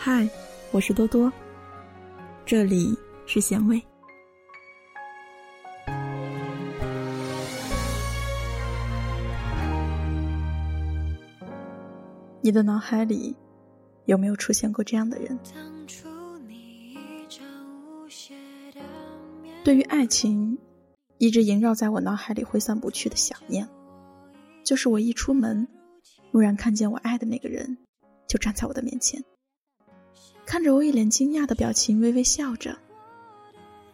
嗨，我是多多，这里是咸味。你的脑海里有没有出现过这样的人？对于爱情，一直萦绕在我脑海里挥散不去的想念，就是我一出门，蓦然看见我爱的那个人，就站在我的面前。看着我一脸惊讶的表情，微微笑着，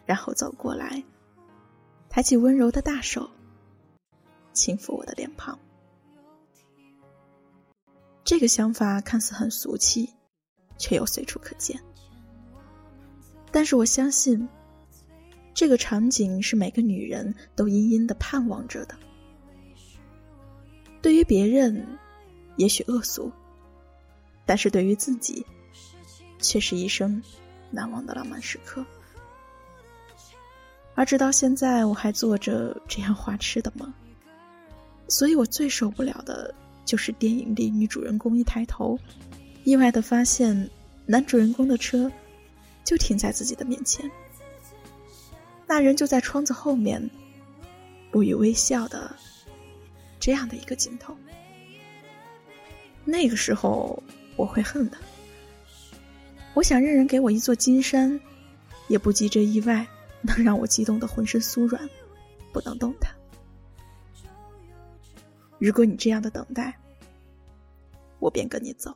然后走过来，抬起温柔的大手，轻抚我的脸庞。这个想法看似很俗气，却又随处可见。但是我相信，这个场景是每个女人都殷殷的盼望着的。对于别人，也许恶俗，但是对于自己。却是一生难忘的浪漫时刻，而直到现在，我还做着这样花痴的梦。所以我最受不了的就是电影里女主人公一抬头，意外的发现男主人公的车就停在自己的面前，那人就在窗子后面，不予微笑的这样的一个镜头。那个时候我会恨的。我想任人给我一座金山，也不及这意外能让我激动的浑身酥软，不能动弹。如果你这样的等待，我便跟你走。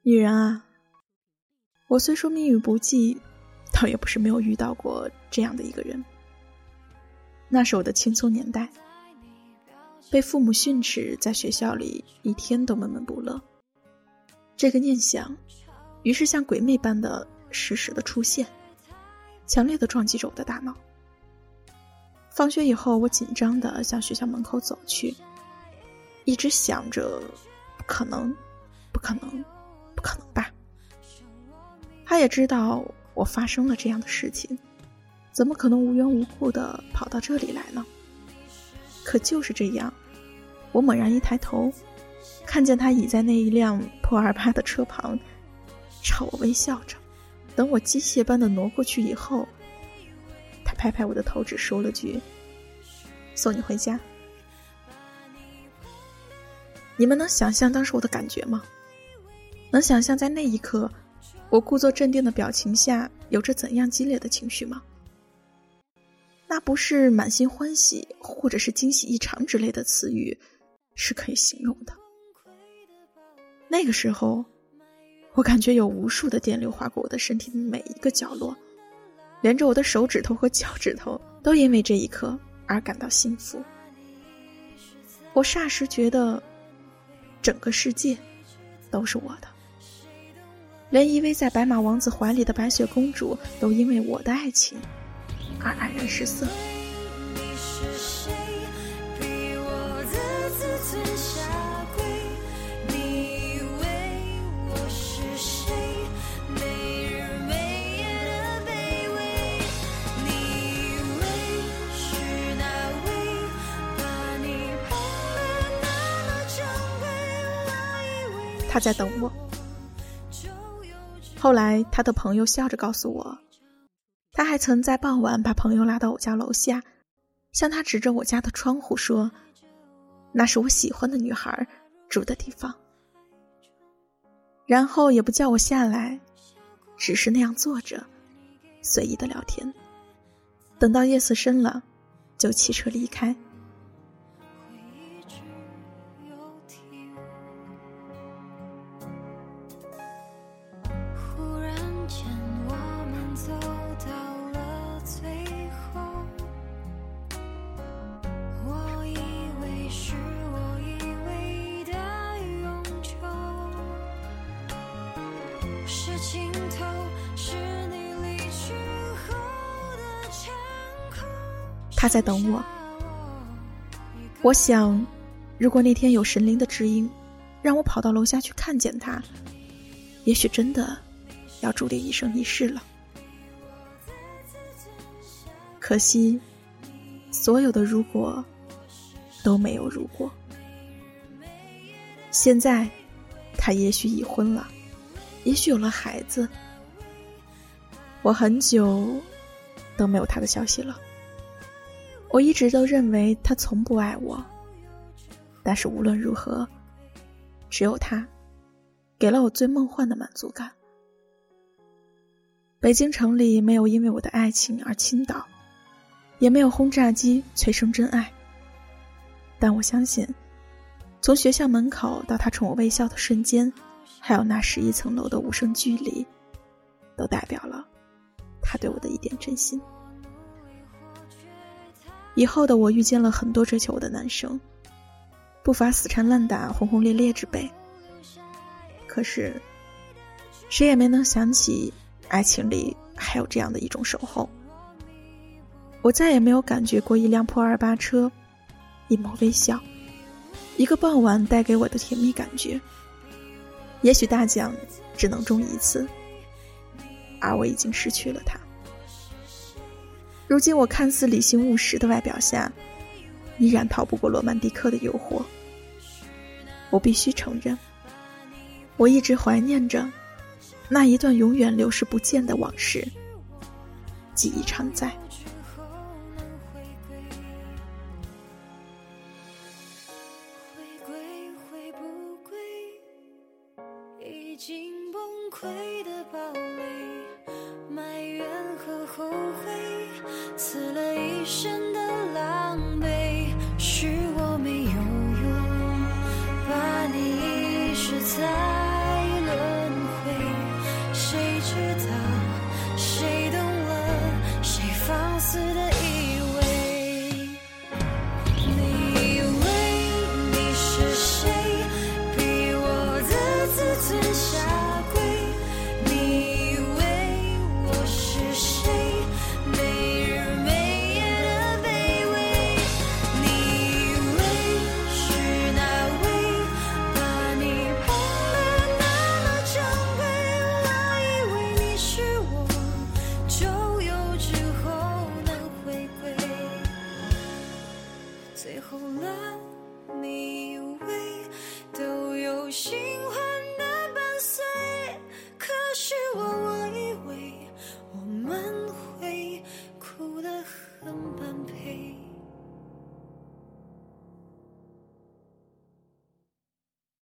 女人啊，我虽说命运不济，倒也不是没有遇到过这样的一个人。那是我的青葱年代。被父母训斥，在学校里一天都闷闷不乐。这个念想，于是像鬼魅般的时时的出现，强烈的撞击着我的大脑。放学以后，我紧张的向学校门口走去，一直想着，不可能，不可能，不可能吧。他也知道我发生了这样的事情，怎么可能无缘无故的跑到这里来呢？可就是这样。我猛然一抬头，看见他倚在那一辆破二八的车旁，朝我微笑着。等我机械般的挪过去以后，他拍拍我的头，只说了句：“送你回家。”你们能想象当时我的感觉吗？能想象在那一刻，我故作镇定的表情下有着怎样激烈的情绪吗？那不是满心欢喜，或者是惊喜异常之类的词语。是可以形容的。那个时候，我感觉有无数的电流划过我的身体的每一个角落，连着我的手指头和脚趾头都因为这一刻而感到幸福。我霎时觉得，整个世界都是我的，连依偎在白马王子怀里的白雪公主都因为我的爱情而黯然失色。他在等我。后来，他的朋友笑着告诉我，他还曾在傍晚把朋友拉到我家楼下，向他指着我家的窗户说：“那是我喜欢的女孩住的地方。”然后也不叫我下来，只是那样坐着，随意的聊天。等到夜色深了，就骑车离开。这尽头是你离去后的他在等我。我想，如果那天有神灵的指引，让我跑到楼下去看见他，也许真的要注定一生一世了。可惜，所有的如果都没有如果。现在，他也许已婚了，也许有了孩子。我很久都没有他的消息了。我一直都认为他从不爱我，但是无论如何，只有他给了我最梦幻的满足感。北京城里没有因为我的爱情而倾倒，也没有轰炸机催生真爱。但我相信。从学校门口到他冲我微笑的瞬间，还有那十一层楼的无声距离，都代表了他对我的一点真心。以后的我遇见了很多追求我的男生，不乏死缠烂打、轰轰烈烈之辈。可是，谁也没能想起，爱情里还有这样的一种守候。我再也没有感觉过一辆破二八车，一抹微笑。一个傍晚带给我的甜蜜感觉。也许大奖只能中一次，而我已经失去了它。如今我看似理性务实的外表下，依然逃不过罗曼蒂克的诱惑。我必须承认，我一直怀念着那一段永远流逝不见的往事，记忆常在。已经崩溃的堡垒，埋怨和后悔，刺了一身的狼狈，是我没有用，把你遗失在。